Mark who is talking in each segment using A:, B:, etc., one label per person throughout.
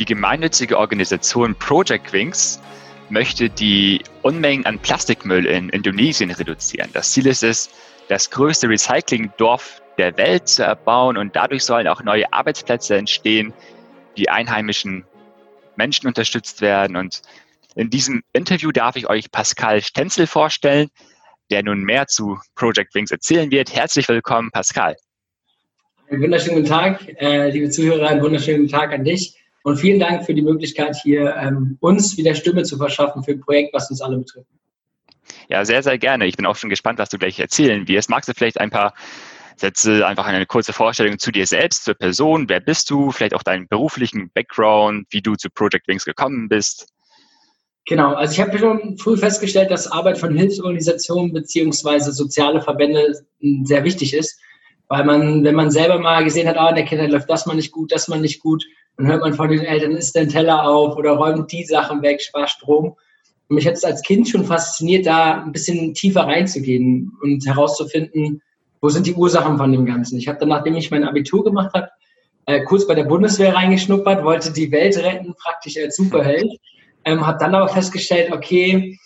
A: Die gemeinnützige Organisation Project Wings möchte die Unmengen an Plastikmüll in Indonesien reduzieren. Das Ziel ist es, das größte Recyclingdorf der Welt zu erbauen und dadurch sollen auch neue Arbeitsplätze entstehen, die einheimischen Menschen unterstützt werden. Und in diesem Interview darf ich euch Pascal Stenzel vorstellen, der nun mehr zu Project Wings erzählen wird. Herzlich willkommen, Pascal.
B: Einen wunderschönen guten Tag, äh, liebe Zuhörer, einen wunderschönen Tag an dich. Und vielen Dank für die Möglichkeit, hier ähm, uns wieder Stimme zu verschaffen für ein Projekt, was uns alle betrifft.
A: Ja, sehr, sehr gerne. Ich bin auch schon gespannt, was du gleich erzählen wirst. Magst du vielleicht ein paar Sätze, einfach eine kurze Vorstellung zu dir selbst, zur Person? Wer bist du? Vielleicht auch deinen beruflichen Background, wie du zu Project Wings gekommen bist?
B: Genau, also ich habe schon früh festgestellt, dass Arbeit von Hilfsorganisationen beziehungsweise soziale Verbände sehr wichtig ist, weil man, wenn man selber mal gesehen hat, ah, in der Kindheit läuft das mal nicht gut, das mal nicht gut, dann hört man von den Eltern, isst den Teller auf oder räumt die Sachen weg, spart Strom. Und mich hat es als Kind schon fasziniert, da ein bisschen tiefer reinzugehen und herauszufinden, wo sind die Ursachen von dem Ganzen. Ich habe dann, nachdem ich mein Abitur gemacht habe, äh, kurz bei der Bundeswehr reingeschnuppert, wollte die Welt retten, praktisch als Superheld. Ähm, habe dann aber festgestellt, okay,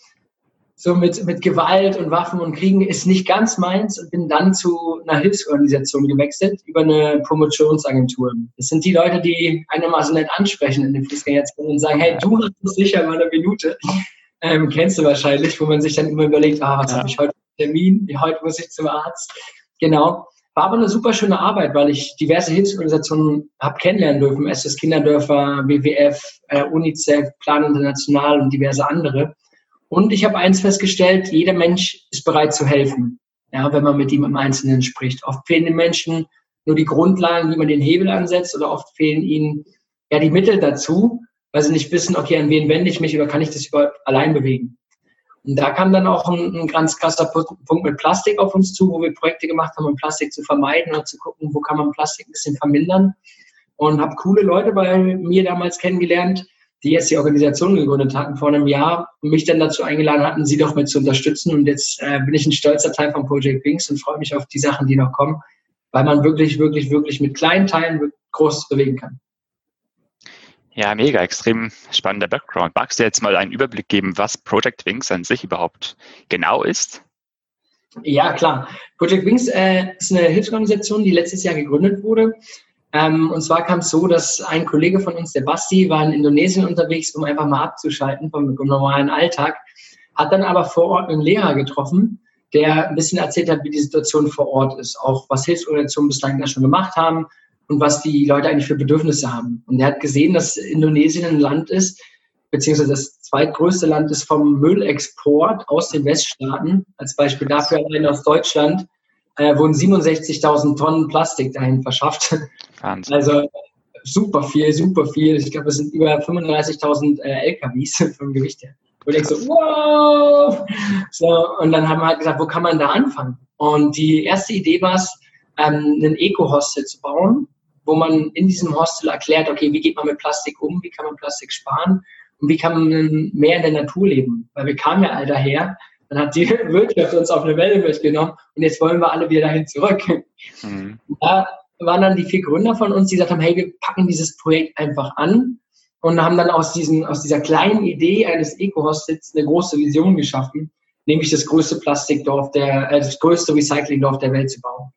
B: so mit, mit Gewalt und Waffen und Kriegen ist nicht ganz meins und bin dann zu einer Hilfsorganisation gewechselt über eine Promotionsagentur. Das sind die Leute, die einigermaßen nicht ansprechen in den Fußgängerzonen und sagen, hey, du hast es sicher mal eine Minute. Ähm, kennst du wahrscheinlich, wo man sich dann immer überlegt, ah, was ja. habe ich heute für Termin? Heute muss ich zum Arzt. Genau. War aber eine super schöne Arbeit, weil ich diverse Hilfsorganisationen habe kennenlernen dürfen. SS Kinderdörfer, WWF, äh, UNICEF, Plan International und diverse andere. Und ich habe eins festgestellt, jeder Mensch ist bereit zu helfen, ja, wenn man mit ihm im Einzelnen spricht. Oft fehlen den Menschen nur die Grundlagen, wie man den Hebel ansetzt, oder oft fehlen ihnen ja die Mittel dazu, weil sie nicht wissen, okay, an wen wende ich mich oder kann ich das überhaupt allein bewegen. Und da kam dann auch ein, ein ganz krasser Punkt mit Plastik auf uns zu, wo wir Projekte gemacht haben, um Plastik zu vermeiden und zu gucken, wo kann man Plastik ein bisschen vermindern. Und habe coole Leute bei mir damals kennengelernt, die jetzt die Organisation gegründet hatten vor einem Jahr und mich dann dazu eingeladen hatten, sie doch mit zu unterstützen. Und jetzt äh, bin ich ein stolzer Teil von Project Wings und freue mich auf die Sachen, die noch kommen, weil man wirklich, wirklich, wirklich mit kleinen Teilen groß bewegen kann.
A: Ja, mega, extrem spannender Background. Magst du jetzt mal einen Überblick geben, was Project Wings an sich überhaupt genau ist?
B: Ja, klar. Project Wings äh, ist eine Hilfsorganisation, die letztes Jahr gegründet wurde ähm, und zwar kam es so, dass ein Kollege von uns, der Basti, war in Indonesien unterwegs, um einfach mal abzuschalten vom, vom normalen Alltag, hat dann aber vor Ort einen Lehrer getroffen, der ein bisschen erzählt hat, wie die Situation vor Ort ist, auch was Hilfsorganisationen bislang da schon gemacht haben und was die Leute eigentlich für Bedürfnisse haben. Und er hat gesehen, dass Indonesien ein Land ist, beziehungsweise das zweitgrößte Land ist vom Müllexport aus den Weststaaten. Als Beispiel dafür allein aus Deutschland äh, wurden 67.000 Tonnen Plastik dahin verschafft. Wahnsinn. Also super viel, super viel. Ich glaube, es sind über 35.000 äh, LKWs vom Gewicht her. Und ich so, wow! So, und dann haben wir halt gesagt, wo kann man da anfangen? Und die erste Idee war es, ähm, ein Eco-Hostel zu bauen, wo man in diesem Hostel erklärt, okay, wie geht man mit Plastik um, wie kann man Plastik sparen und wie kann man mehr in der Natur leben? Weil wir kamen ja all daher dann hat die Wirtschaft uns auf eine Welle mitgenommen und jetzt wollen wir alle wieder dahin zurück. Mhm. Da waren dann die vier Gründer von uns, die gesagt haben, hey, wir packen dieses Projekt einfach an und haben dann aus, diesen, aus dieser kleinen Idee eines Eco-Hostels eine große Vision geschaffen, nämlich das größte Plastikdorf der, äh, das größte Recyclingdorf der Welt zu bauen.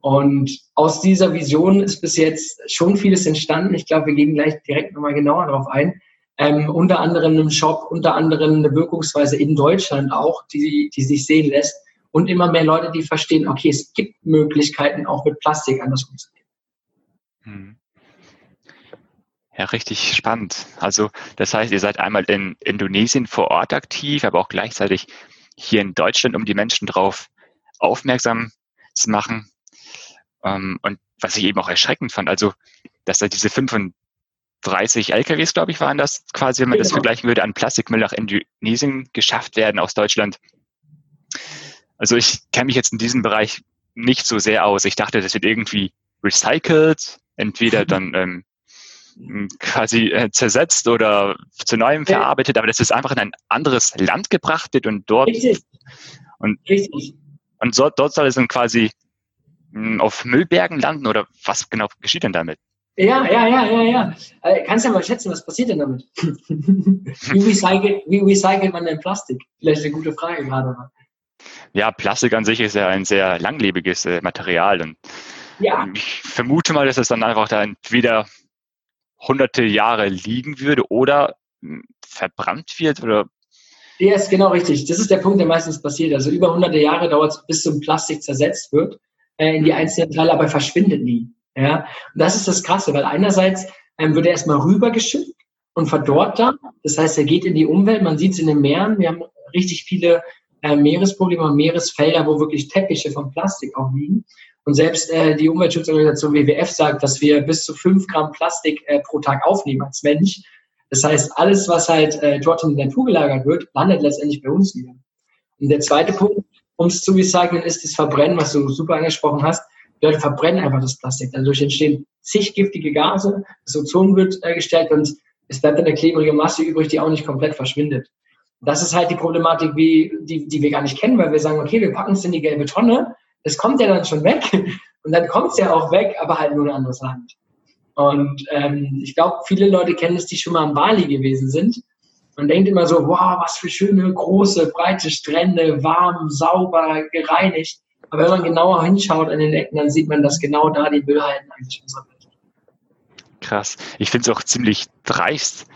B: Und aus dieser Vision ist bis jetzt schon vieles entstanden. Ich glaube, wir gehen gleich direkt nochmal genauer darauf ein ähm, unter anderem im Shop, unter anderem eine Wirkungsweise in Deutschland auch, die, die sich sehen lässt und immer mehr Leute, die verstehen, okay, es gibt Möglichkeiten, auch mit Plastik anders umzugehen. Hm.
A: Ja, richtig spannend. Also das heißt, ihr seid einmal in Indonesien vor Ort aktiv, aber auch gleichzeitig hier in Deutschland, um die Menschen darauf aufmerksam zu machen. Ähm, und was ich eben auch erschreckend fand, also dass da diese 35 30 LKWs, glaube ich, waren das quasi, wenn man genau. das vergleichen würde, an Plastikmüll nach Indonesien geschafft werden aus Deutschland. Also ich kenne mich jetzt in diesem Bereich nicht so sehr aus. Ich dachte, das wird irgendwie recycelt, entweder dann ähm, quasi äh, zersetzt oder zu neuem verarbeitet, aber das ist einfach in ein anderes Land gebracht wird und dort Richtig. und, Richtig. und so, dort soll es dann quasi mh, hm, auf Müllbergen landen oder was genau geschieht denn damit?
B: Ja, ja, ja, ja, ja. Äh, kannst du ja mal schätzen, was passiert denn damit? wie, recycelt, wie recycelt man denn Plastik? Vielleicht eine gute Frage gerade.
A: Ja, Plastik an sich ist ja ein sehr langlebiges äh, Material und ja. ich vermute mal, dass es dann einfach da entweder hunderte Jahre liegen würde oder hm, verbrannt wird oder
B: ja, ist genau richtig. Das ist der Punkt, der meistens passiert. Also über hunderte Jahre dauert es, bis so ein Plastik zersetzt wird äh, in die einzelnen Teile, aber verschwindet nie. Ja, und das ist das Krasse, weil einerseits ähm, wird er erstmal rübergeschickt und verdorrt dann. Das heißt, er geht in die Umwelt. Man sieht es in den Meeren. Wir haben richtig viele äh, Meeresprobleme und Meeresfelder, wo wirklich Teppiche von Plastik auch liegen. Und selbst äh, die Umweltschutzorganisation WWF sagt, dass wir bis zu fünf Gramm Plastik äh, pro Tag aufnehmen als Mensch. Das heißt, alles, was halt äh, dort in der Natur gelagert wird, landet letztendlich bei uns wieder. Und der zweite Punkt, um es zu recyceln, ist das Verbrennen, was du super angesprochen hast. Die Leute verbrennen einfach das Plastik. Dadurch entstehen zig giftige Gase, das Ozon wird äh, gestellt und es bleibt eine klebrige Masse übrig, die auch nicht komplett verschwindet. Das ist halt die Problematik, wie, die, die wir gar nicht kennen, weil wir sagen, okay, wir packen es in die gelbe Tonne, es kommt ja dann schon weg und dann kommt es ja auch weg, aber halt nur ein anderes Land. Und ähm, ich glaube, viele Leute kennen es, die schon mal am Bali gewesen sind man denkt immer so, wow, was für schöne, große, breite Strände, warm, sauber, gereinigt. Aber wenn man genauer hinschaut an den Ecken, dann sieht man, dass genau da die Müllhalden eigentlich versammelt
A: Krass. Ich finde es auch ziemlich dreist,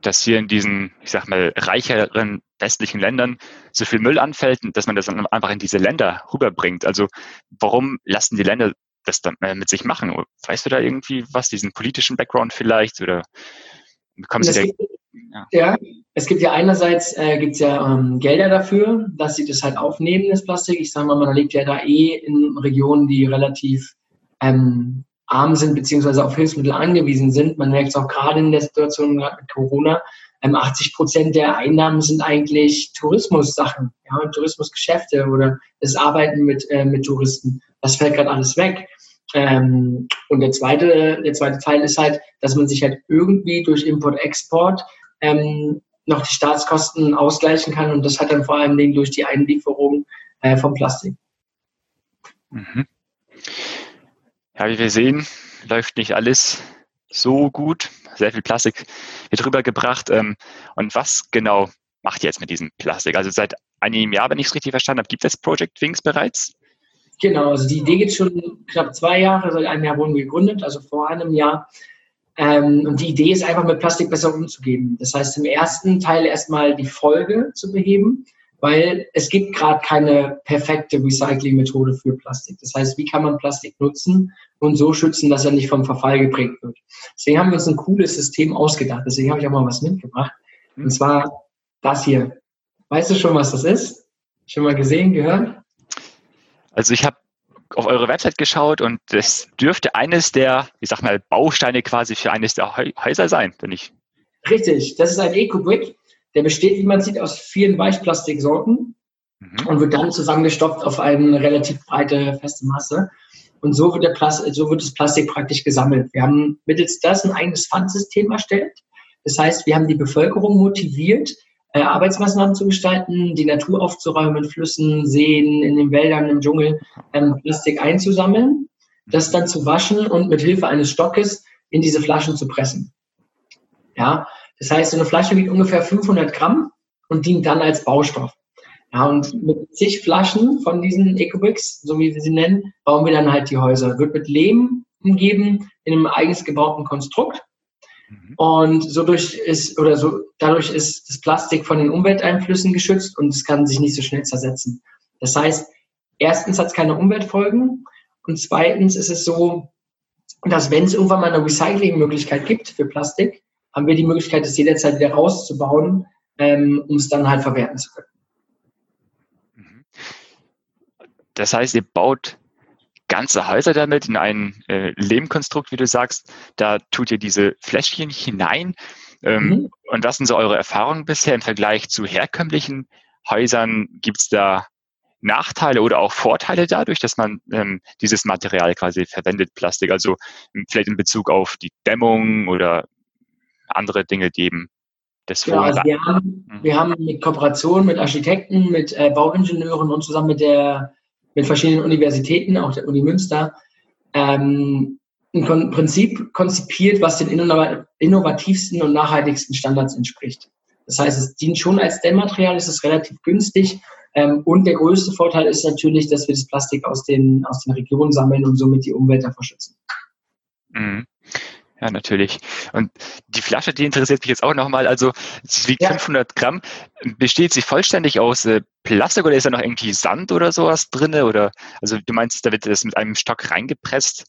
A: dass hier in diesen, ich sag mal, reicheren westlichen Ländern so viel Müll anfällt, dass man das dann einfach in diese Länder rüberbringt. Also warum lassen die Länder das dann äh, mit sich machen? Weißt du da irgendwie was, diesen politischen Background vielleicht? Oder bekommen sie da
B: ja. ja. es gibt ja einerseits äh, gibt's ja ähm, Gelder dafür, dass sie das halt aufnehmen, das Plastik. Ich sage mal, man lebt ja da eh in Regionen, die relativ ähm, arm sind, beziehungsweise auf Hilfsmittel angewiesen sind. Man merkt es auch gerade in der Situation mit Corona. Ähm, 80 Prozent der Einnahmen sind eigentlich Tourismussachen, ja, Tourismusgeschäfte oder das Arbeiten mit, äh, mit Touristen. Das fällt gerade alles weg. Ähm, und der zweite, der zweite Teil ist halt, dass man sich halt irgendwie durch Import-Export ähm, noch die Staatskosten ausgleichen kann und das hat dann vor allem durch die Einlieferung äh, vom Plastik.
A: Mhm. Ja, wie wir sehen, läuft nicht alles so gut. Sehr viel Plastik wird rübergebracht. Ähm, und was genau macht ihr jetzt mit diesem Plastik? Also seit einem Jahr, wenn ich es richtig verstanden habe, gibt es Project Wings bereits?
B: Genau, also die Idee geht schon knapp zwei Jahre, seit einem Jahr wurden wir gegründet, also vor einem Jahr. Ähm, und die Idee ist einfach mit Plastik besser umzugehen. Das heißt, im ersten Teil erstmal die Folge zu beheben, weil es gibt gerade keine perfekte Recycling-Methode für Plastik. Das heißt, wie kann man Plastik nutzen und so schützen, dass er nicht vom Verfall geprägt wird. Deswegen haben wir uns ein cooles System ausgedacht. Deswegen habe ich auch mal was mitgebracht. Und zwar das hier. Weißt du schon, was das ist? Schon mal gesehen, gehört?
A: Also ich habe auf eure Website geschaut und das dürfte eines der, ich sag mal, Bausteine quasi für eines der Häuser sein, wenn ich.
B: Richtig, das ist ein Eco-Brick. Der besteht, wie man sieht, aus vielen Weichplastiksorten mhm. und wird dann zusammengestopft auf eine relativ breite, feste Masse. Und so wird, der Plastik, so wird das Plastik praktisch gesammelt. Wir haben mittels das ein eigenes Pfandsystem erstellt. Das heißt, wir haben die Bevölkerung motiviert, äh, Arbeitsmaßnahmen zu gestalten, die Natur aufzuräumen, in Flüssen, Seen, in den Wäldern, im Dschungel, ähm, Plastik einzusammeln, das dann zu waschen und mit Hilfe eines Stockes in diese Flaschen zu pressen. Ja, das heißt, so eine Flasche wiegt ungefähr 500 Gramm und dient dann als Baustoff. Ja, und mit zig Flaschen von diesen Ecobricks, so wie wir sie nennen, bauen wir dann halt die Häuser. Wird mit Lehm umgeben in einem eigens gebauten Konstrukt. Mhm. Und so durch ist, oder so, dadurch ist das Plastik von den Umwelteinflüssen geschützt und es kann sich nicht so schnell zersetzen. Das heißt, erstens hat es keine Umweltfolgen und zweitens ist es so, dass wenn es irgendwann mal eine Recyclingmöglichkeit gibt für Plastik, haben wir die Möglichkeit, das jederzeit wieder rauszubauen, ähm, um es dann halt verwerten zu können.
A: Mhm. Das heißt, ihr baut ganze Häuser damit in ein äh, Lehmkonstrukt, wie du sagst. Da tut ihr diese Fläschchen hinein. Ähm, mhm. Und was sind so eure Erfahrungen bisher im Vergleich zu herkömmlichen Häusern? Gibt es da Nachteile oder auch Vorteile dadurch, dass man ähm, dieses Material quasi verwendet, Plastik? Also vielleicht in Bezug auf die Dämmung oder andere Dinge, die eben das
B: ja, also wir, haben, mhm. wir haben mit Kooperation mit Architekten, mit äh, Bauingenieuren und zusammen mit der mit verschiedenen Universitäten, auch der Uni Münster, ähm, ein Prinzip konzipiert, was den innovativsten und nachhaltigsten Standards entspricht. Das heißt, es dient schon als Dämmmaterial, es ist relativ günstig. Ähm, und der größte Vorteil ist natürlich, dass wir das Plastik aus den, aus den Regionen sammeln und somit die Umwelt davor schützen.
A: Mhm. Ja, natürlich. Und die Flasche, die interessiert mich jetzt auch nochmal. Also, sie wiegt ja. 500 Gramm. Besteht sie vollständig aus äh, Plastik oder ist da noch irgendwie Sand oder sowas drin? Oder, also, du meinst, da wird das mit einem Stock reingepresst?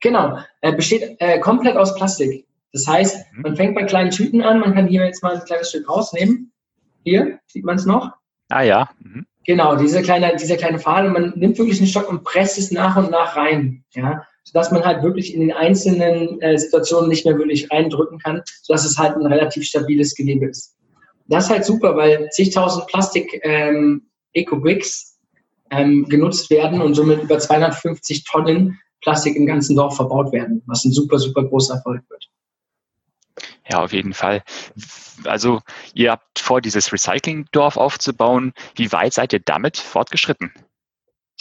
B: Genau. Er besteht äh, komplett aus Plastik. Das heißt, mhm. man fängt bei kleinen Tüten an. Man kann hier jetzt mal ein kleines Stück rausnehmen. Hier, sieht man es noch?
A: Ah, ja. Mhm.
B: Genau, dieser kleine, dieser kleine. Und man nimmt wirklich einen Stock und presst es nach und nach rein. Ja sodass man halt wirklich in den einzelnen äh, Situationen nicht mehr wirklich reindrücken kann, sodass es halt ein relativ stabiles Gewebe ist. Das ist halt super, weil zigtausend Plastik ähm, ähm, genutzt werden und somit über 250 Tonnen Plastik im ganzen Dorf verbaut werden, was ein super, super großer Erfolg wird.
A: Ja, auf jeden Fall. Also ihr habt vor, dieses Recycling-Dorf aufzubauen. Wie weit seid ihr damit fortgeschritten?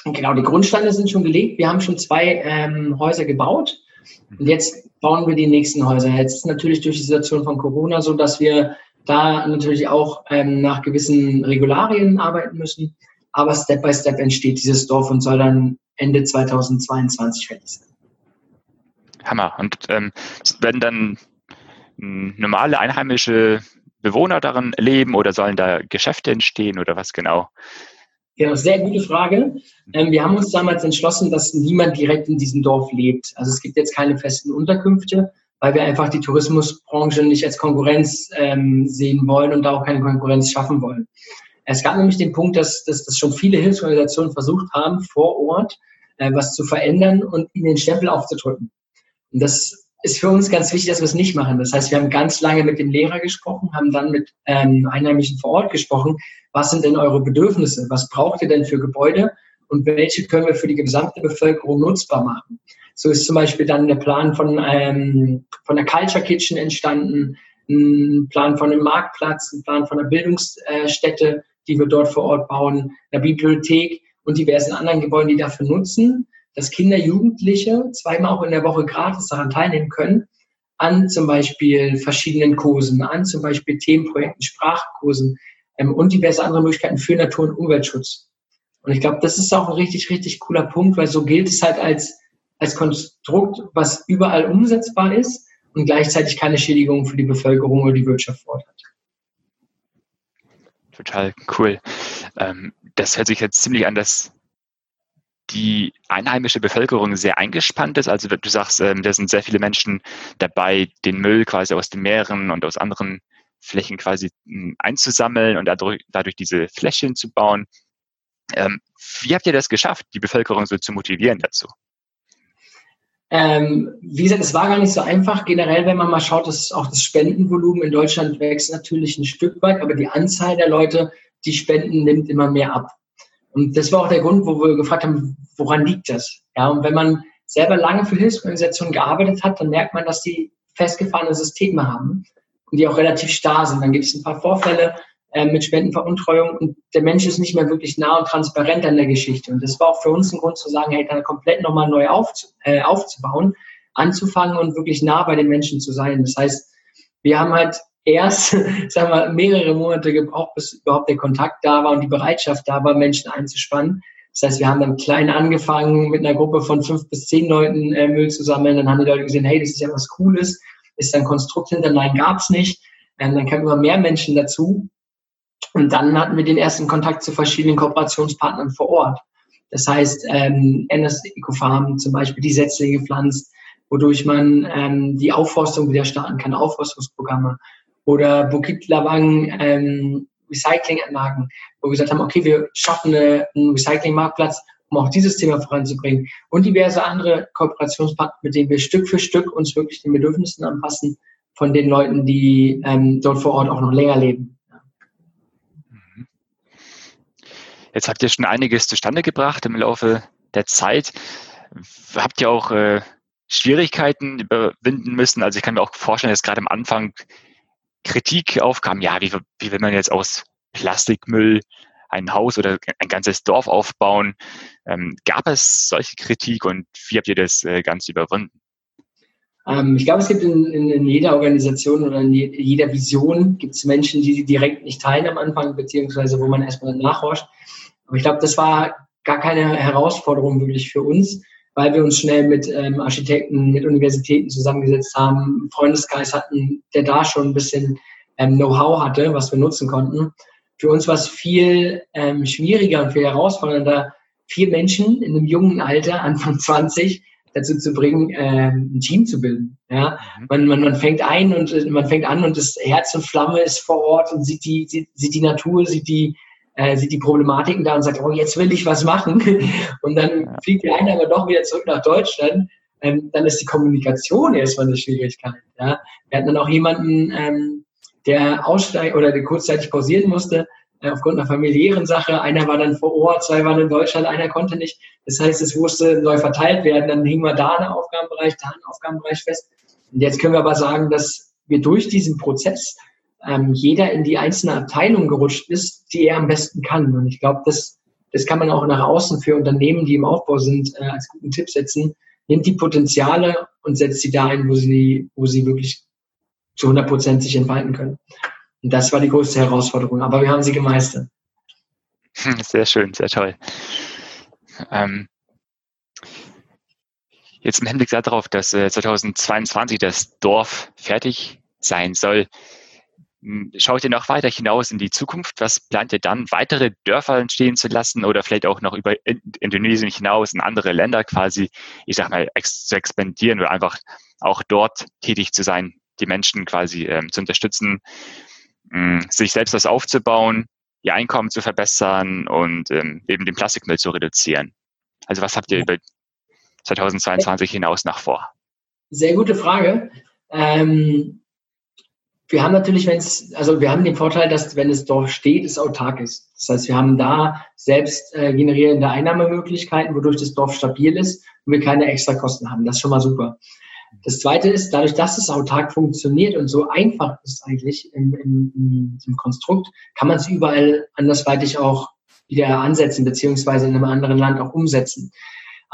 B: Genau, die Grundsteine sind schon gelegt. Wir haben schon zwei ähm, Häuser gebaut. Und jetzt bauen wir die nächsten Häuser. Jetzt ist natürlich durch die Situation von Corona so, dass wir da natürlich auch ähm, nach gewissen Regularien arbeiten müssen. Aber Step by Step entsteht dieses Dorf und soll dann Ende 2022 fertig sein.
A: Hammer. Und ähm, werden dann hm, normale einheimische Bewohner darin leben oder sollen da Geschäfte entstehen oder was genau?
B: Genau, sehr gute Frage. Ähm, wir haben uns damals entschlossen, dass niemand direkt in diesem Dorf lebt. Also es gibt jetzt keine festen Unterkünfte, weil wir einfach die Tourismusbranche nicht als Konkurrenz ähm, sehen wollen und da auch keine Konkurrenz schaffen wollen. Es gab nämlich den Punkt, dass, dass, dass schon viele Hilfsorganisationen versucht haben, vor Ort äh, was zu verändern und ihnen den Stempel aufzudrücken. Und das ist für uns ganz wichtig, dass wir es nicht machen. Das heißt, wir haben ganz lange mit dem Lehrer gesprochen, haben dann mit ähm, Einheimischen vor Ort gesprochen. Was sind denn eure Bedürfnisse? Was braucht ihr denn für Gebäude? Und welche können wir für die gesamte Bevölkerung nutzbar machen? So ist zum Beispiel dann der Plan von, ähm, von der Culture Kitchen entstanden, ein Plan von einem Marktplatz, ein Plan von einer Bildungsstätte, die wir dort vor Ort bauen, einer Bibliothek und diversen anderen Gebäuden, die dafür nutzen dass Kinder, Jugendliche zweimal auch in der Woche gratis daran teilnehmen können, an zum Beispiel verschiedenen Kursen, an zum Beispiel Themenprojekten, Sprachkursen ähm, und diverse andere Möglichkeiten für Natur- und Umweltschutz. Und ich glaube, das ist auch ein richtig, richtig cooler Punkt, weil so gilt es halt als, als Konstrukt, was überall umsetzbar ist und gleichzeitig keine Schädigung für die Bevölkerung oder die Wirtschaft fordert.
A: Total cool. Ähm, das hört sich jetzt ziemlich an, dass die einheimische Bevölkerung sehr eingespannt ist. Also du sagst, ähm, da sind sehr viele Menschen dabei, den Müll quasi aus den Meeren und aus anderen Flächen quasi hm, einzusammeln und dadurch, dadurch diese Flächen zu bauen. Ähm, wie habt ihr das geschafft, die Bevölkerung so zu motivieren dazu?
B: Ähm, wie gesagt, es war gar nicht so einfach. Generell, wenn man mal schaut, dass auch das Spendenvolumen in Deutschland wächst natürlich ein Stück weit, aber die Anzahl der Leute, die spenden, nimmt immer mehr ab. Und das war auch der Grund, wo wir gefragt haben, woran liegt das? Ja, und wenn man selber lange für Hilfsorganisationen gearbeitet hat, dann merkt man, dass die festgefahrene Systeme haben und die auch relativ starr sind. Dann gibt es ein paar Vorfälle äh, mit Spendenveruntreuung und der Mensch ist nicht mehr wirklich nah und transparent an der Geschichte. Und das war auch für uns ein Grund zu sagen, hey, dann komplett nochmal neu auf, äh, aufzubauen, anzufangen und wirklich nah bei den Menschen zu sein. Das heißt, wir haben halt erst, sagen wir, mehrere Monate gebraucht, bis überhaupt der Kontakt da war und die Bereitschaft da war, Menschen einzuspannen. Das heißt, wir haben dann klein angefangen, mit einer Gruppe von fünf bis zehn Leuten äh, Müll zu sammeln. Dann haben die Leute gesehen, hey, das ist ja was Cooles. Ist da ein Konstrukt hinter? Nein, gab's nicht. Ähm, dann kamen immer mehr Menschen dazu. Und dann hatten wir den ersten Kontakt zu verschiedenen Kooperationspartnern vor Ort. Das heißt, ähm, NS Ecofarm zum Beispiel, die Setzlinge pflanzt, wodurch man ähm, die Aufforstung wieder starten kann, Aufforstungsprogramme oder Bukit Lawang ähm, Recyclinganlagen, wo wir gesagt haben, okay, wir schaffen eine, einen Recyclingmarktplatz, um auch dieses Thema voranzubringen und diverse andere Kooperationspartner, mit denen wir Stück für Stück uns wirklich den Bedürfnissen anpassen von den Leuten, die ähm, dort vor Ort auch noch länger leben.
A: Mhm. Jetzt habt ihr schon einiges zustande gebracht im Laufe der Zeit. Habt ihr auch äh, Schwierigkeiten überwinden müssen? Also ich kann mir auch vorstellen, dass gerade am Anfang Kritik aufkam, ja, wie, wie will man jetzt aus Plastikmüll ein Haus oder ein ganzes Dorf aufbauen? Ähm, gab es solche Kritik und wie habt ihr das äh, Ganze überwunden?
B: Ähm, ich glaube, es gibt in, in, in, jeder Organisation oder in jeder Vision gibt es Menschen, die sie direkt nicht teilen am Anfang, beziehungsweise wo man erstmal nachforscht. Aber ich glaube, das war gar keine Herausforderung wirklich für uns, weil wir uns schnell mit ähm, Architekten, mit Universitäten zusammengesetzt haben, Freundeskreis hatten, der da schon ein bisschen ähm, Know-how hatte, was wir nutzen konnten. Für uns war es viel ähm, schwieriger und viel herausfordernder, vier Menschen in einem jungen Alter, Anfang 20, dazu zu bringen, ähm, ein Team zu bilden. Ja, mhm. man, man, man fängt ein und man fängt an und das Herz und Flamme ist vor Ort und sieht die, sieht, sieht die Natur, sieht die, äh, sieht die Problematiken da und sagt, oh, jetzt will ich was machen. Und dann fliegt der eine aber doch wieder zurück nach Deutschland. Ähm, dann ist die Kommunikation erstmal eine Schwierigkeit. Ja. Wir hatten dann auch jemanden, ähm, der aussteigt oder der kurzzeitig pausieren musste, äh, aufgrund einer familiären Sache. Einer war dann vor Ort, zwei waren in Deutschland, einer konnte nicht. Das heißt, es musste neu verteilt werden. Dann hingen wir da einen Aufgabenbereich, da einen Aufgabenbereich fest. Und jetzt können wir aber sagen, dass wir durch diesen Prozess ähm, jeder in die einzelne Abteilung gerutscht ist, die er am besten kann. Und ich glaube, das, das kann man auch nach außen für Unternehmen, die im Aufbau sind, äh, als guten Tipp setzen. Nimmt die Potenziale und setzt sie da ein, wo sie, wo sie wirklich zu 100 Prozent sich entfalten können. Und das war die größte Herausforderung, aber wir haben sie gemeistert.
A: Sehr schön, sehr toll. Ähm, jetzt im Hinblick darauf, dass äh, 2022 das Dorf fertig sein soll, hm, schaut ihr noch weiter hinaus in die Zukunft? Was plant ihr dann, weitere Dörfer entstehen zu lassen oder vielleicht auch noch über Indonesien hinaus in andere Länder quasi, ich sag mal, ex zu expandieren oder einfach auch dort tätig zu sein? die Menschen quasi ähm, zu unterstützen, mh, mm, sich selbst was aufzubauen, ihr Einkommen zu verbessern und ähm, eben den Plastikmüll zu reduzieren. Also was habt ihr über 2022 hinaus nach vor?
B: Sehr gute Frage. Ähm, wir haben natürlich, wenn es, also wir haben den Vorteil, dass wenn es dort steht, es autark ist. Das heißt, wir haben da selbst äh, generierende Einnahmemöglichkeiten, wodurch das Dorf stabil ist und wir keine extra Kosten haben. Das ist schon mal super. Das Zweite ist, dadurch, dass es autark funktioniert und so einfach ist eigentlich im, im, im Konstrukt, kann man es überall andersweitig auch wieder ansetzen, beziehungsweise in einem anderen Land auch umsetzen.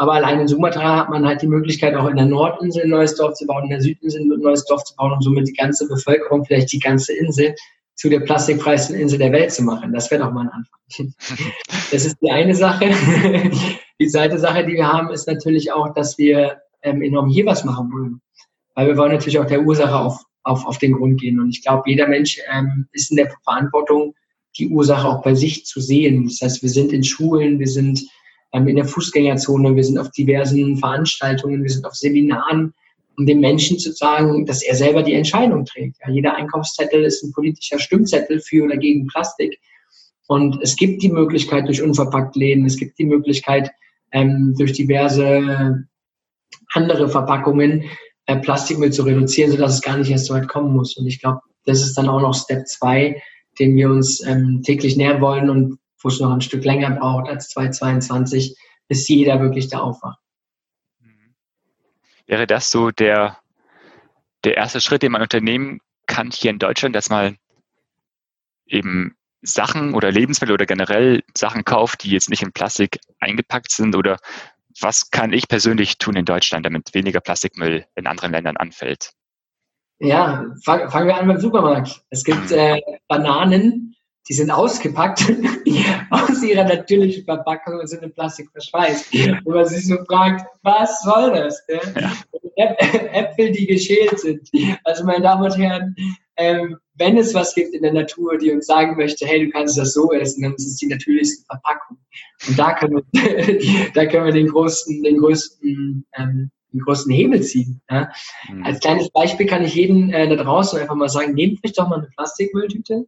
B: Aber allein in Sumatra hat man halt die Möglichkeit, auch in der Nordinsel ein neues Dorf zu bauen, in der Südinsel ein neues Dorf zu bauen und somit die ganze Bevölkerung, vielleicht die ganze Insel, zu der plastikfreisten Insel der Welt zu machen. Das wäre doch mal ein Anfang. Das ist die eine Sache. Die zweite Sache, die wir haben, ist natürlich auch, dass wir ähm, enorm hier was machen wollen. Weil wir wollen natürlich auch der Ursache auf, auf, auf den Grund gehen. Und ich glaube, jeder Mensch ähm, ist in der Verantwortung, die Ursache auch bei sich zu sehen. Das heißt, wir sind in Schulen, wir sind ähm, in der Fußgängerzone, wir sind auf diversen Veranstaltungen, wir sind auf Seminaren, um dem Menschen zu sagen, dass er selber die Entscheidung trägt. Ja, jeder Einkaufszettel ist ein politischer Stimmzettel für oder gegen Plastik. Und es gibt die Möglichkeit durch unverpackt Läden, es gibt die Möglichkeit ähm, durch diverse andere Verpackungen äh, Plastikmüll zu reduzieren, sodass es gar nicht erst so weit kommen muss. Und ich glaube, das ist dann auch noch Step 2, den wir uns ähm, täglich nähern wollen und wo es noch ein Stück länger braucht als 2022, bis jeder wirklich da aufwacht.
A: Mhm. Wäre das so der, der erste Schritt, den man unternehmen kann hier in Deutschland, dass man eben Sachen oder Lebensmittel oder generell Sachen kauft, die jetzt nicht in Plastik eingepackt sind oder was kann ich persönlich tun in Deutschland, damit weniger Plastikmüll in anderen Ländern anfällt?
B: Ja, fang, fangen wir an beim Supermarkt. Es gibt mhm. äh, Bananen, die sind ausgepackt aus ihrer natürlichen Verpackung und sind in Plastik verschweißt. Wo man sich so fragt, was soll das? Ja. Äpfel, die geschält sind. Also meine Damen und Herren, ähm, wenn es was gibt in der Natur, die uns sagen möchte, hey, du kannst das so essen, dann ist es die natürlichste Verpackung. Und da können wir, da können wir den größten, den größten, ähm, den größten Hebel ziehen. Ja? Mhm. Als kleines Beispiel kann ich jedem äh, da draußen einfach mal sagen, nehmt euch doch mal eine Plastikmülltüte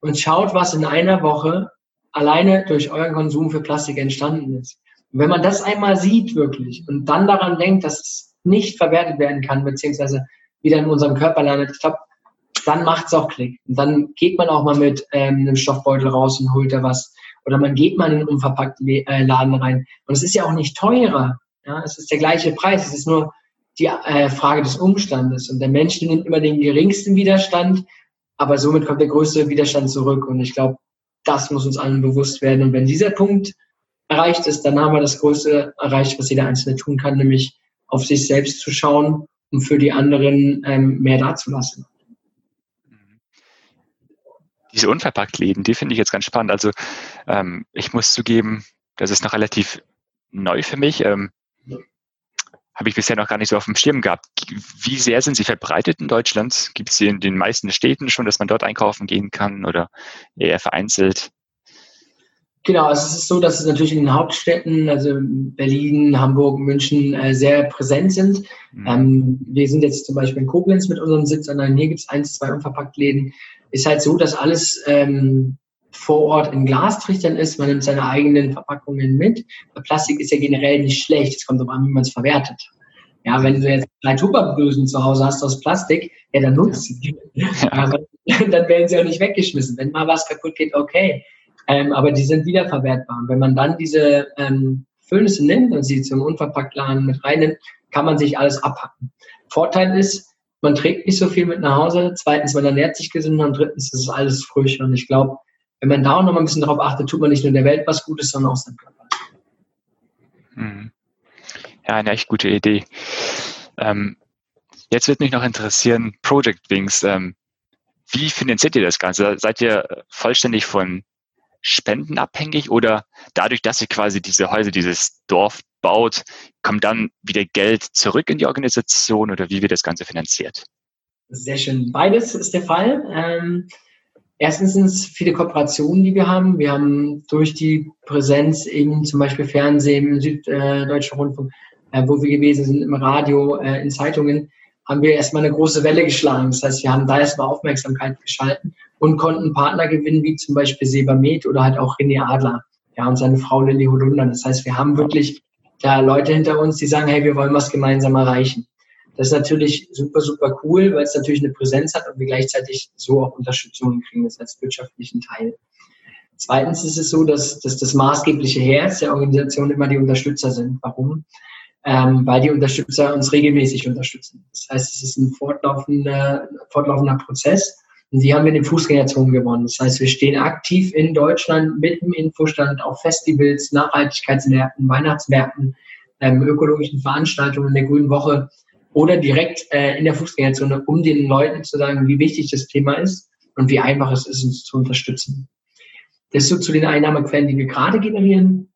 B: und schaut, was in einer Woche alleine durch euren Konsum für Plastik entstanden ist. Und wenn man das einmal sieht wirklich und dann daran denkt, dass es nicht verwertet werden kann, beziehungsweise wieder in unserem Körper landet, ich glaube, dann macht es auch Klick. Und dann geht man auch mal mit ähm, einem Stoffbeutel raus und holt da was. Oder man geht mal in einen unverpackten äh, Laden rein. Und es ist ja auch nicht teurer. Ja? Es ist der gleiche Preis. Es ist nur die äh, Frage des Umstandes. Und der Mensch nimmt immer den geringsten Widerstand, aber somit kommt der größte Widerstand zurück. Und ich glaube, das muss uns allen bewusst werden. Und wenn dieser Punkt erreicht ist, dann haben wir das Größte erreicht, was jeder Einzelne tun kann, nämlich auf sich selbst zu schauen, um für die anderen ähm, mehr dazulassen.
A: Diese Unverpacktläden, die finde ich jetzt ganz spannend. Also ähm, ich muss zugeben, das ist noch relativ neu für mich. Ähm, habe ich bisher noch gar nicht so auf dem Schirm gehabt. Wie sehr sind sie verbreitet in Deutschland? Gibt es sie in den meisten Städten schon, dass man dort einkaufen gehen kann oder eher vereinzelt?
B: Genau, also es ist so, dass es natürlich in den Hauptstädten, also Berlin, Hamburg, München, äh, sehr präsent sind. Mhm. Ähm, wir sind jetzt zum Beispiel in Koblenz mit unserem Sitz, sondern hier gibt es eins, zwei Unverpacktläden. Ist halt so, dass alles ähm, vor Ort in Glastrichtern ist. Man nimmt seine eigenen Verpackungen mit. Plastik ist ja generell nicht schlecht. Es kommt darauf an, wie man es verwertet. Ja, wenn du jetzt drei Tupperdosen zu Hause hast aus Plastik, ja, dann nutzt sie. Ja. dann werden sie auch nicht weggeschmissen. Wenn mal was kaputt geht, okay. Ähm, aber die sind wiederverwertbar. Und wenn man dann diese ähm, Füllnisse nimmt und sie zum Unverpacktladen mit reinnimmt, kann man sich alles abpacken. Vorteil ist, man trägt nicht so viel mit nach Hause. Zweitens, man ernährt sich gesünder. Und drittens, ist es alles frisch. Und ich glaube, wenn man da auch noch mal ein bisschen darauf achtet, tut man nicht nur der Welt was Gutes, sondern auch seinem Körper.
A: Hm. Ja, eine echt gute Idee. Ähm, jetzt wird mich noch interessieren, Project Wings. Ähm, wie finanziert ihr das Ganze? Seid ihr vollständig von Spenden abhängig oder dadurch, dass ihr quasi diese Häuser, dieses Dorf baut, kommt dann wieder Geld zurück in die Organisation oder wie wird das Ganze finanziert?
B: Sehr schön. Beides ist der Fall. Ähm, erstens sind es viele Kooperationen, die wir haben. Wir haben durch die Präsenz in zum Beispiel Fernsehen, im Süddeutschen Rundfunk, äh, wo wir gewesen sind, im Radio, äh, in Zeitungen, haben wir erstmal eine große Welle geschlagen. Das heißt, wir haben da erstmal Aufmerksamkeit geschalten und konnten Partner gewinnen, wie zum Beispiel Sebamed oder halt auch René Adler, ja, und seine Frau Lilly Holunder. Das heißt, wir haben wirklich da Leute hinter uns, die sagen, hey, wir wollen was gemeinsam erreichen. Das ist natürlich super, super cool, weil es natürlich eine Präsenz hat und wir gleichzeitig so auch Unterstützung kriegen, das als wirtschaftlichen Teil. Zweitens ist es so, dass, dass das maßgebliche Herz der Organisation immer die Unterstützer sind. Warum? Ähm, weil die Unterstützer uns regelmäßig unterstützen. Das heißt, es ist ein fortlaufender, fortlaufender Prozess. Und die haben wir in den Fußgängerzonen gewonnen. Das heißt, wir stehen aktiv in Deutschland mit dem Infostand auf Festivals, Nachhaltigkeitsmärkten, Weihnachtsmärkten, ähm, ökologischen Veranstaltungen der Grünen Woche oder direkt äh, in der Fußgängerzone, um den Leuten zu sagen, wie wichtig das Thema ist und wie einfach es ist, uns zu unterstützen. Das so zu den Einnahmequellen, die wir gerade generieren.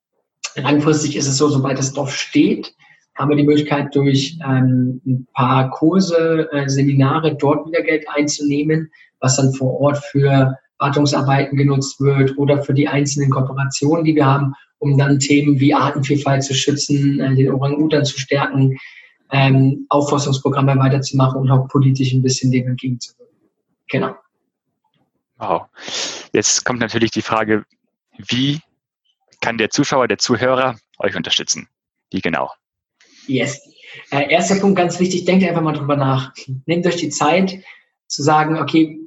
B: Langfristig ist es so, sobald das Dorf steht, haben wir die Möglichkeit, durch ähm, ein paar Kurse, äh, Seminare dort wieder Geld einzunehmen, was dann vor Ort für Wartungsarbeiten genutzt wird oder für die einzelnen Kooperationen, die wir haben, um dann Themen wie Artenvielfalt zu schützen, äh, den Orang-Utan zu stärken, ähm, Aufforstungsprogramme weiterzumachen und auch politisch ein bisschen dem entgegenzuwirken. Genau.
A: Wow. Jetzt kommt natürlich die Frage, wie kann der Zuschauer, der Zuhörer euch unterstützen? Wie genau?
B: Yes. Äh, erster Punkt, ganz wichtig, denkt einfach mal drüber nach. Nehmt euch die Zeit zu sagen, okay,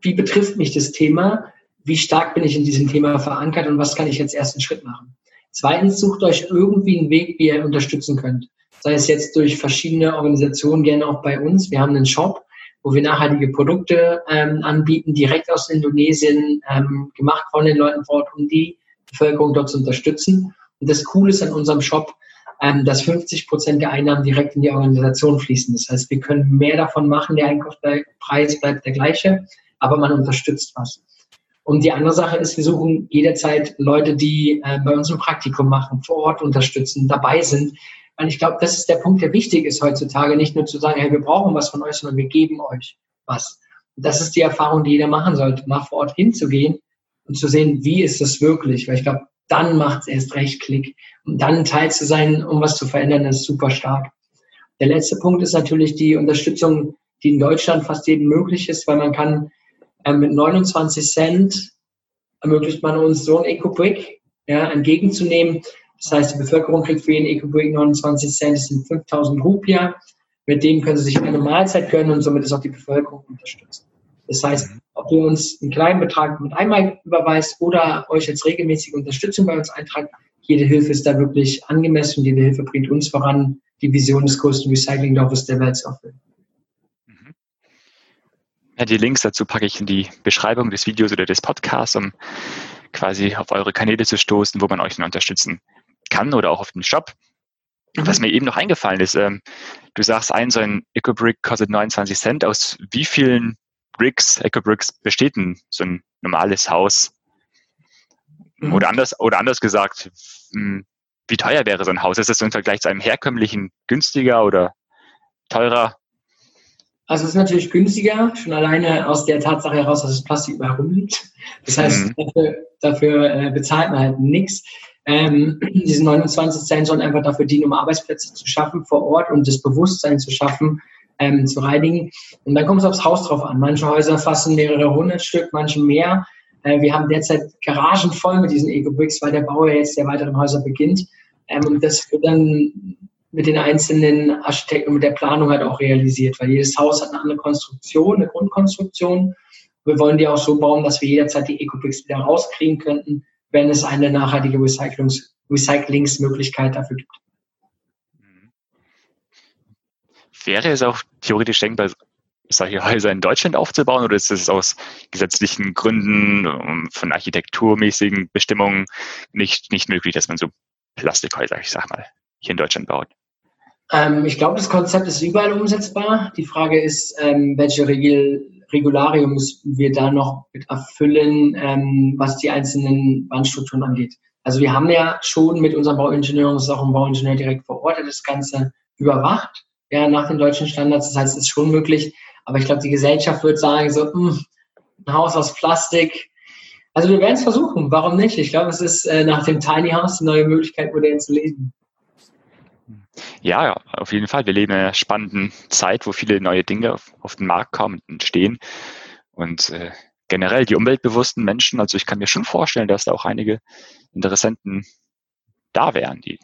B: wie betrifft mich das Thema? Wie stark bin ich in diesem Thema verankert und was kann ich jetzt ersten Schritt machen? Zweitens, sucht euch irgendwie einen Weg, wie ihr unterstützen könnt sei es jetzt durch verschiedene Organisationen, gerne auch bei uns. Wir haben einen Shop, wo wir nachhaltige Produkte ähm, anbieten, direkt aus Indonesien, ähm, gemacht von den Leuten vor Ort, um die Bevölkerung dort zu unterstützen. Und das Coole ist an unserem Shop, ähm, dass 50 Prozent der Einnahmen direkt in die Organisation fließen. Das heißt, wir können mehr davon machen, der Einkaufspreis bleibt der gleiche, aber man unterstützt was. Und die andere Sache ist, wir suchen jederzeit Leute, die äh, bei uns ein Praktikum machen, vor Ort unterstützen, dabei sind, und ich glaube, das ist der Punkt, der wichtig ist heutzutage, nicht nur zu sagen, hey, wir brauchen was von euch, sondern wir geben euch was. Und das ist die Erfahrung, die jeder machen sollte, mal vor Ort hinzugehen und zu sehen, wie ist das wirklich. Weil ich glaube, dann macht es erst recht Klick. Und dann Teil zu sein, um was zu verändern, ist super stark. Der letzte Punkt ist natürlich die Unterstützung, die in Deutschland fast jedem möglich ist, weil man kann äh, mit 29 Cent ermöglicht man uns so ein Eco-Brick ja, entgegenzunehmen. Das heißt, die Bevölkerung kriegt für jeden Eco-Brick 29 Cent, das sind 5000 Rupiah. Mit dem können sie sich eine Mahlzeit gönnen und somit ist auch die Bevölkerung unterstützt. Das heißt, ob ihr uns einen kleinen Betrag mit einmal überweist oder euch als regelmäßige Unterstützung bei uns eintragt, jede Hilfe ist da wirklich angemessen und jede Hilfe bringt uns voran, die Vision des größten Recyclingdorfes der Welt zu erfüllen. Mhm.
A: Ja, die Links dazu packe ich in die Beschreibung des Videos oder des Podcasts, um quasi auf eure Kanäle zu stoßen, wo man euch dann unterstützen kann oder auch auf dem Shop. Was mir eben noch eingefallen ist, ähm, du sagst, ein so ein EcoBrick kostet 29 Cent. Aus wie vielen Bricks, EcoBricks besteht denn so ein normales Haus? Mhm. Oder anders, oder anders gesagt, hm, wie teuer wäre so ein Haus? Ist es im Vergleich zu einem herkömmlichen günstiger oder teurer?
B: Also es ist natürlich günstiger, schon alleine aus der Tatsache heraus, dass das Plastik überall rumliegt. Das heißt, mhm. dafür, dafür äh, bezahlt man halt nichts. Ähm, diese 29 Cent sollen einfach dafür dienen, um Arbeitsplätze zu schaffen vor Ort und das Bewusstsein zu schaffen, ähm, zu reinigen. Und dann kommt es aufs Haus drauf an. Manche Häuser fassen mehrere hundert Stück, manche mehr. Äh, wir haben derzeit Garagen voll mit diesen Eco-Bricks, weil der Bau ja jetzt der weiteren Häuser beginnt. Ähm, und das wird dann mit den einzelnen Architekten und mit der Planung halt auch realisiert, weil jedes Haus hat eine andere Konstruktion, eine Grundkonstruktion. Wir wollen die auch so bauen, dass wir jederzeit die Eco-Bricks wieder rauskriegen könnten, wenn es eine nachhaltige Recyclungs Recyclingsmöglichkeit dafür gibt.
A: Wäre es auch theoretisch denkbar, solche Häuser in Deutschland aufzubauen oder ist es aus gesetzlichen Gründen, von architekturmäßigen Bestimmungen nicht, nicht möglich, dass man so Plastikhäuser, ich sag mal, hier in Deutschland baut?
B: Ähm, ich glaube, das Konzept ist überall umsetzbar. Die Frage ist, ähm, welche Regel, Regularien müssen wir da noch mit erfüllen, ähm, was die einzelnen Bandstrukturen angeht. Also wir haben ja schon mit unserem Bauingenieur, das ist auch ein Bauingenieur direkt vor Ort, das Ganze überwacht, ja, nach den deutschen Standards. Das heißt, es ist schon möglich. Aber ich glaube, die Gesellschaft wird sagen, so, mh, hm, ein Haus aus Plastik. Also wir werden es versuchen. Warum nicht? Ich glaube, es ist äh, nach dem Tiny House eine neue Möglichkeit, modern zu leben.
A: Ja, auf jeden Fall. Wir leben in einer spannenden Zeit, wo viele neue Dinge auf, auf den Markt kommen und entstehen. Und äh, generell die umweltbewussten Menschen, also ich kann mir schon vorstellen, dass da auch einige Interessenten da wären, die.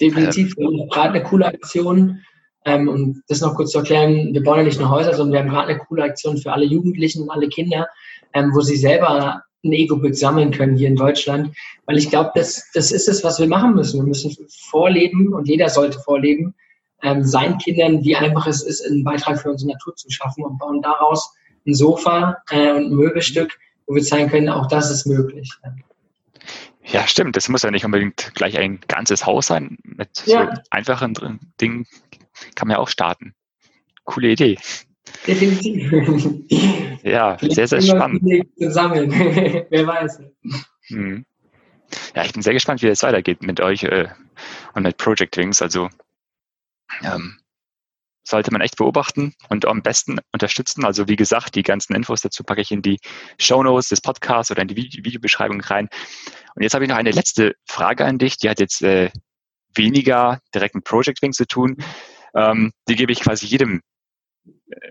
B: Definitiv. Ähm, gerade eine coole Aktion. Ähm, und das noch kurz zu erklären, wir bauen ja nicht nur Häuser, sondern wir haben gerade eine coole Aktion für alle Jugendlichen und alle Kinder, ähm, wo sie selber ein Ego-Bild sammeln können hier in Deutschland. Weil ich glaube, das, das ist es, was wir machen müssen. Wir müssen vorleben und jeder sollte vorleben, ähm, seinen Kindern, wie einfach es ist, einen Beitrag für unsere Natur zu schaffen und bauen daraus ein Sofa äh, und ein Möbelstück, wo wir zeigen können, auch das ist möglich.
A: Ja, stimmt. Das muss ja nicht unbedingt gleich ein ganzes Haus sein. Mit ja. so einfachen Dingen kann man ja auch starten. Coole Idee.
B: Definitiv.
A: Ja, sehr, sehr spannend.
B: Sammeln. Wer weiß. Hm.
A: Ja, ich bin sehr gespannt, wie es weitergeht mit euch äh, und mit Project Wings. Also ähm, sollte man echt beobachten und am besten unterstützen. Also wie gesagt, die ganzen Infos dazu packe ich in die Show Notes des Podcasts oder in die Videobeschreibung rein. Und jetzt habe ich noch eine letzte Frage an dich. Die hat jetzt äh, weniger direkt mit Project Wings zu tun. Ähm, die gebe ich quasi jedem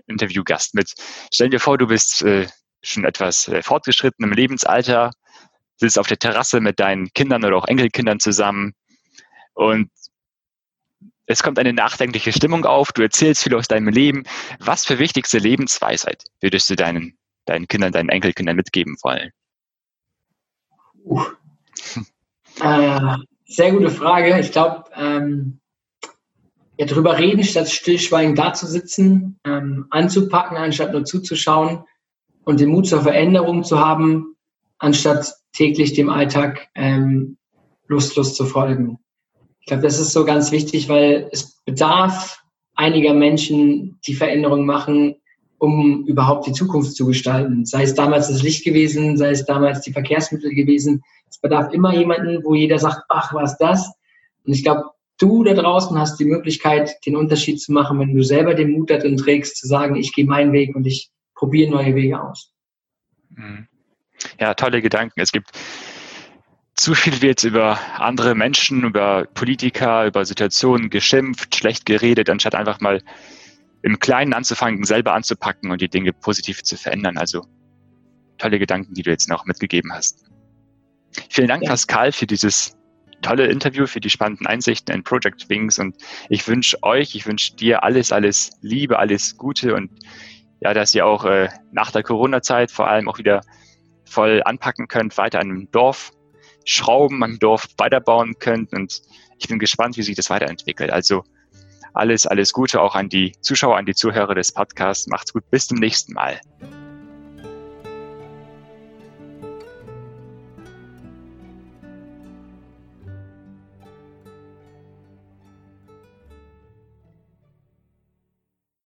A: Interviewgast mit. Stell dir vor, du bist äh, schon etwas äh, fortgeschritten im Lebensalter, sitzt auf der Terrasse mit deinen Kindern oder auch Enkelkindern zusammen und es kommt eine nachdenkliche Stimmung auf, du erzählst viel aus deinem Leben. Was für wichtigste Lebensweisheit würdest du deinen, deinen Kindern, deinen Enkelkindern mitgeben wollen?
B: Uh. äh, sehr gute Frage. Ich glaube, ähm, ja, drüber reden, statt stillschweigend dazusitzen, ähm, anzupacken, anstatt nur zuzuschauen und den Mut zur Veränderung zu haben, anstatt täglich dem Alltag ähm, lustlos zu folgen. Ich glaube, das ist so ganz wichtig, weil es bedarf einiger Menschen, die Veränderungen machen, um überhaupt die Zukunft zu gestalten. Sei es damals das Licht gewesen, sei es damals die Verkehrsmittel gewesen. Es bedarf immer jemanden, wo jeder sagt, ach, was das? Und ich glaube, du da draußen hast die Möglichkeit, den Unterschied zu machen, wenn du selber den Mut darin trägst, zu sagen, ich gehe meinen Weg und ich probiere neue Wege aus.
A: Mhm. Ja, tolle Gedanken. Es gibt zu viel wird über andere Menschen, über Politiker, über Situationen geschimpft, schlecht geredet, anstatt einfach mal im Kleinen anzufangen, selber anzupacken und die Dinge positiv zu verändern. Also tolle Gedanken, die du jetzt noch mitgegeben hast. Vielen Dank, ja. Pascal, für dieses tolle Interview, für die spannenden Einsichten in Project Wings und ich wünsche euch, ich wünsche dir alles, alles Liebe, alles Gute und ja, dass ihr auch äh, nach der Corona-Zeit vor allem auch wieder voll anpacken könnt, weiter an dem Dorf schrauben, am Dorf weiterbauen könnt und ich bin gespannt, wie sich das weiterentwickelt. Also alles, alles Gute auch an die Zuschauer, an die Zuhörer des Podcasts. Macht's gut, bis zum nächsten Mal.